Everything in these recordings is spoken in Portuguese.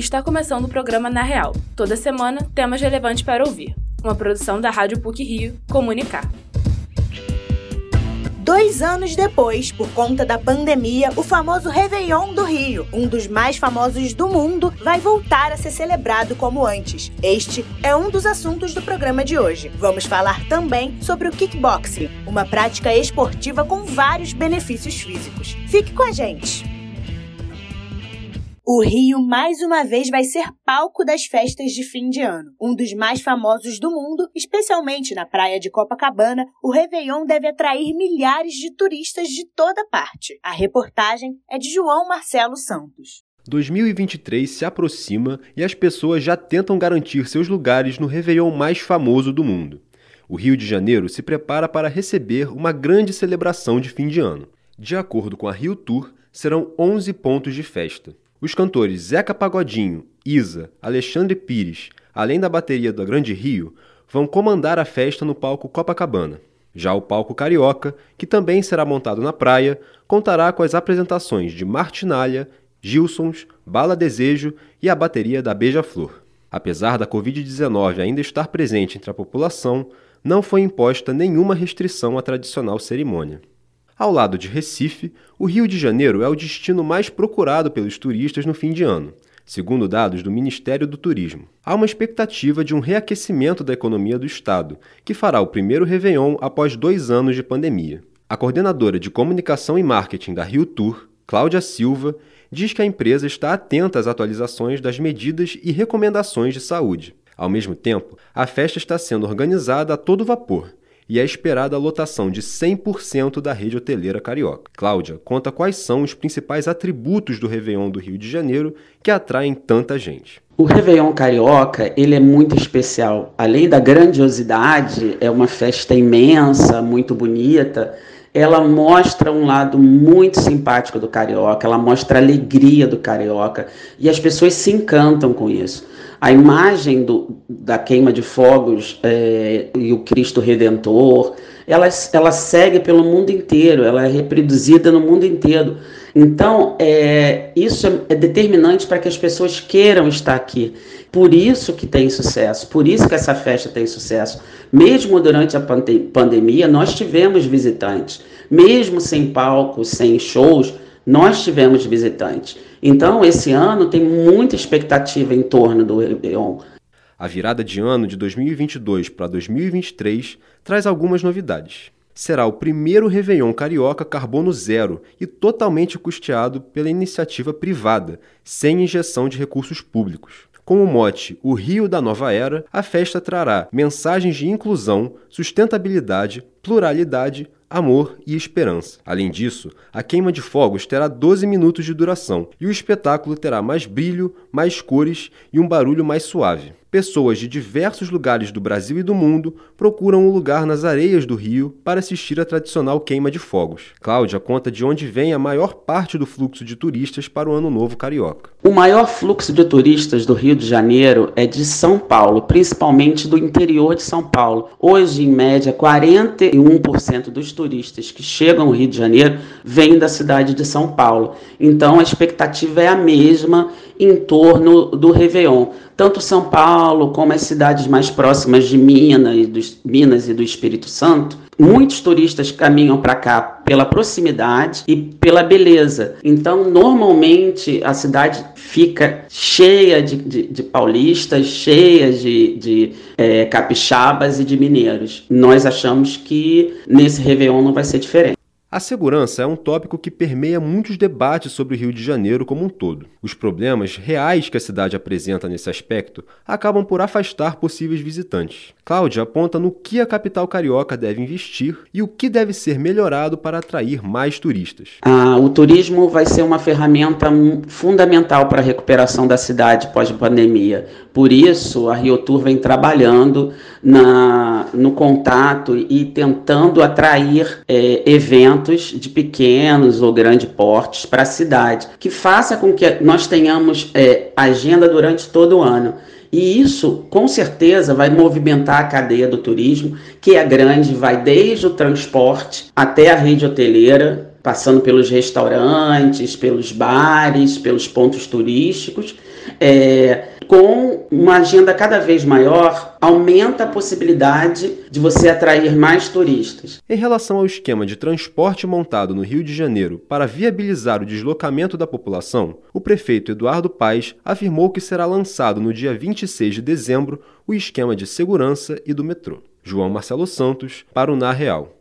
Está começando o programa Na Real. Toda semana, temas relevantes para ouvir. Uma produção da Rádio PUC Rio, Comunicar. Dois anos depois, por conta da pandemia, o famoso Réveillon do Rio, um dos mais famosos do mundo, vai voltar a ser celebrado como antes. Este é um dos assuntos do programa de hoje. Vamos falar também sobre o kickboxing, uma prática esportiva com vários benefícios físicos. Fique com a gente! O Rio mais uma vez vai ser palco das festas de fim de ano. Um dos mais famosos do mundo, especialmente na praia de Copacabana, o Réveillon deve atrair milhares de turistas de toda parte. A reportagem é de João Marcelo Santos. 2023 se aproxima e as pessoas já tentam garantir seus lugares no Réveillon mais famoso do mundo. O Rio de Janeiro se prepara para receber uma grande celebração de fim de ano. De acordo com a Rio Tour, serão 11 pontos de festa. Os cantores Zeca Pagodinho, Isa, Alexandre Pires, além da bateria da Grande Rio, vão comandar a festa no palco Copacabana. Já o palco Carioca, que também será montado na praia, contará com as apresentações de Martinalha, Gilsons, Bala Desejo e a bateria da Beija-Flor. Apesar da Covid-19 ainda estar presente entre a população, não foi imposta nenhuma restrição à tradicional cerimônia. Ao lado de Recife, o Rio de Janeiro é o destino mais procurado pelos turistas no fim de ano, segundo dados do Ministério do Turismo. Há uma expectativa de um reaquecimento da economia do Estado, que fará o primeiro Réveillon após dois anos de pandemia. A coordenadora de comunicação e marketing da Rio Tour, Cláudia Silva, diz que a empresa está atenta às atualizações das medidas e recomendações de saúde. Ao mesmo tempo, a festa está sendo organizada a todo vapor e é esperada a lotação de 100% da rede hoteleira carioca. Cláudia conta quais são os principais atributos do Réveillon do Rio de Janeiro que atraem tanta gente. O Réveillon Carioca, ele é muito especial. Além da grandiosidade, é uma festa imensa, muito bonita, ela mostra um lado muito simpático do carioca, ela mostra a alegria do carioca e as pessoas se encantam com isso. A imagem do, da queima de fogos é, e o Cristo Redentor, ela, ela segue pelo mundo inteiro, ela é reproduzida no mundo inteiro. Então, é, isso é, é determinante para que as pessoas queiram estar aqui. Por isso que tem sucesso, por isso que essa festa tem sucesso. Mesmo durante a pandemia, nós tivemos visitantes. Mesmo sem palcos, sem shows, nós tivemos visitantes. Então, esse ano tem muita expectativa em torno do Réveillon. A virada de ano de 2022 para 2023 traz algumas novidades. Será o primeiro Réveillon carioca carbono zero e totalmente custeado pela iniciativa privada, sem injeção de recursos públicos. Com o mote O Rio da Nova Era, a festa trará mensagens de inclusão, sustentabilidade, pluralidade, amor e esperança. Além disso, a queima de fogos terá 12 minutos de duração e o espetáculo terá mais brilho, mais cores e um barulho mais suave pessoas de diversos lugares do Brasil e do mundo procuram um lugar nas areias do rio para assistir à tradicional queima de fogos. Cláudia conta de onde vem a maior parte do fluxo de turistas para o Ano Novo Carioca. O maior fluxo de turistas do Rio de Janeiro é de São Paulo, principalmente do interior de São Paulo. Hoje, em média, 41% dos turistas que chegam ao Rio de Janeiro vêm da cidade de São Paulo. Então, a expectativa é a mesma em torno do Réveillon. Tanto São Paulo como as cidades mais próximas de Minas e do, Minas e do Espírito Santo, muitos turistas caminham para cá pela proximidade e pela beleza. Então, normalmente, a cidade fica cheia de, de, de paulistas, cheia de, de é, capixabas e de mineiros. Nós achamos que nesse Réveillon não vai ser diferente. A segurança é um tópico que permeia muitos debates sobre o Rio de Janeiro como um todo. Os problemas reais que a cidade apresenta nesse aspecto acabam por afastar possíveis visitantes. Cláudia aponta no que a capital carioca deve investir e o que deve ser melhorado para atrair mais turistas. Ah, o turismo vai ser uma ferramenta fundamental para a recuperação da cidade pós-pandemia. Por isso, a Rio Tour vem trabalhando na, no contato e tentando atrair é, eventos de pequenos ou grandes portes para a cidade, que faça com que nós tenhamos é, agenda durante todo o ano. E isso, com certeza, vai movimentar a cadeia do turismo, que é grande, vai desde o transporte até a rede hoteleira, passando pelos restaurantes, pelos bares, pelos pontos turísticos. É, com uma agenda cada vez maior, aumenta a possibilidade de você atrair mais turistas. Em relação ao esquema de transporte montado no Rio de Janeiro para viabilizar o deslocamento da população, o prefeito Eduardo Paes afirmou que será lançado no dia 26 de dezembro o esquema de segurança e do metrô. João Marcelo Santos, para o Na Real.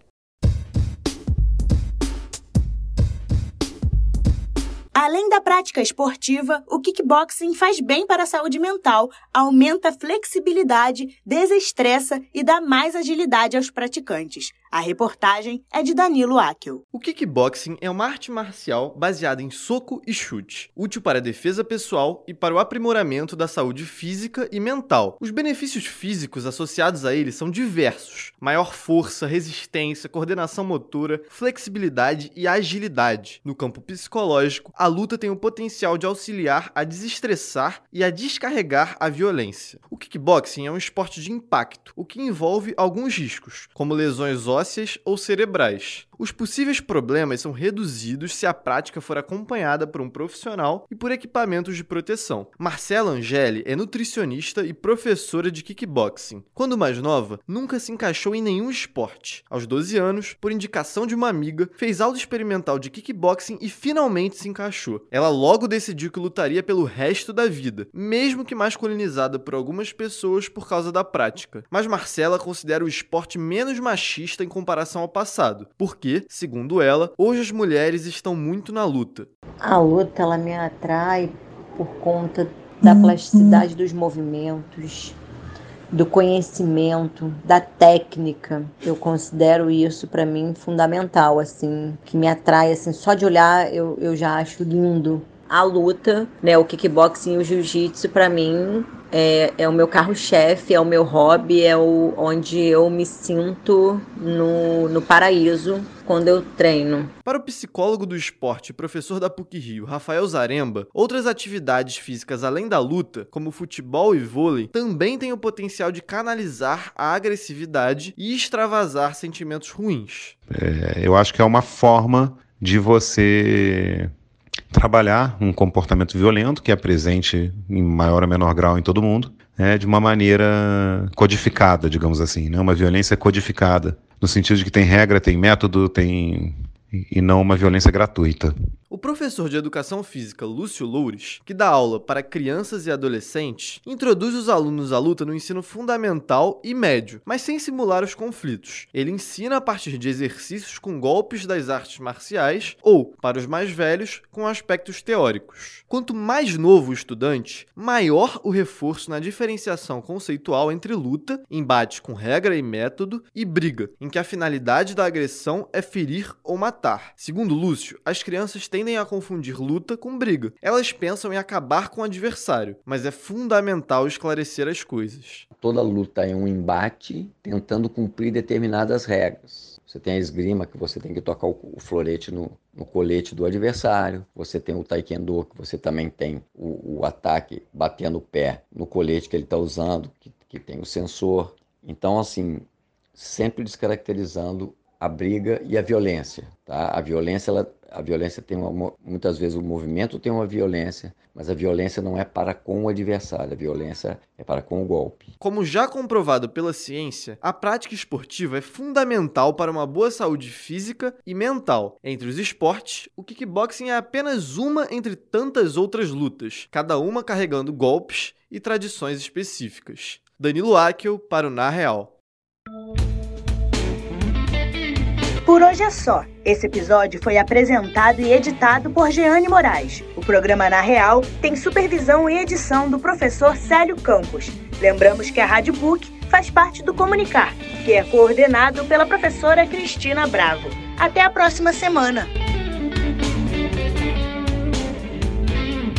Da prática esportiva, o kickboxing faz bem para a saúde mental, aumenta a flexibilidade, desestressa e dá mais agilidade aos praticantes. A reportagem é de Danilo Akel. O kickboxing é uma arte marcial baseada em soco e chute, útil para a defesa pessoal e para o aprimoramento da saúde física e mental. Os benefícios físicos associados a ele são diversos: maior força, resistência, coordenação motora, flexibilidade e agilidade. No campo psicológico, a luta tem o potencial de auxiliar a desestressar e a descarregar a violência. O kickboxing é um esporte de impacto, o que envolve alguns riscos, como lesões ósseas ósseas ou cerebrais. Os possíveis problemas são reduzidos se a prática for acompanhada por um profissional e por equipamentos de proteção. Marcela Angeli é nutricionista e professora de kickboxing. Quando mais nova, nunca se encaixou em nenhum esporte. Aos 12 anos, por indicação de uma amiga, fez aula experimental de kickboxing e finalmente se encaixou. Ela logo decidiu que lutaria pelo resto da vida, mesmo que masculinizada por algumas pessoas por causa da prática. Mas Marcela considera o esporte menos machista em comparação ao passado, porque porque, segundo ela, hoje as mulheres estão muito na luta. A luta ela me atrai por conta da plasticidade dos movimentos, do conhecimento, da técnica. Eu considero isso para mim fundamental, assim, que me atrai, assim, só de olhar eu, eu já acho lindo. A luta, né, o kickboxing e o jiu-jitsu para mim é, é o meu carro-chefe, é o meu hobby, é o, onde eu me sinto no, no paraíso quando eu treino. Para o psicólogo do esporte e professor da PUC Rio, Rafael Zaremba, outras atividades físicas além da luta, como futebol e vôlei, também têm o potencial de canalizar a agressividade e extravasar sentimentos ruins. É, eu acho que é uma forma de você trabalhar um comportamento violento que é presente em maior ou menor grau em todo mundo, né, de uma maneira codificada, digamos assim, né, uma violência codificada, no sentido de que tem regra, tem método, tem e não uma violência gratuita. O professor de educação física Lúcio Loures, que dá aula para crianças e adolescentes, introduz os alunos à luta no ensino fundamental e médio, mas sem simular os conflitos. Ele ensina a partir de exercícios com golpes das artes marciais ou, para os mais velhos, com aspectos teóricos. Quanto mais novo o estudante, maior o reforço na diferenciação conceitual entre luta, embate com regra e método, e briga, em que a finalidade da agressão é ferir ou matar. Segundo Lúcio, as crianças têm tendem a confundir luta com briga. Elas pensam em acabar com o adversário, mas é fundamental esclarecer as coisas. Toda luta é um embate tentando cumprir determinadas regras. Você tem a esgrima, que você tem que tocar o florete no, no colete do adversário. Você tem o taekwondo, que você também tem o, o ataque batendo o pé no colete que ele está usando, que, que tem o sensor. Então, assim, sempre descaracterizando a briga e a violência. Tá? A violência, ela, a violência tem uma, muitas vezes o movimento tem uma violência, mas a violência não é para com o adversário, a violência é para com o golpe. Como já comprovado pela ciência, a prática esportiva é fundamental para uma boa saúde física e mental. Entre os esportes, o kickboxing é apenas uma entre tantas outras lutas, cada uma carregando golpes e tradições específicas. Danilo Akel para o Na Real. Por hoje é só. Esse episódio foi apresentado e editado por Jeane Moraes. O programa Na Real tem supervisão e edição do professor Célio Campos. Lembramos que a Rádio PUC faz parte do Comunicar, que é coordenado pela professora Cristina Bravo. Até a próxima semana!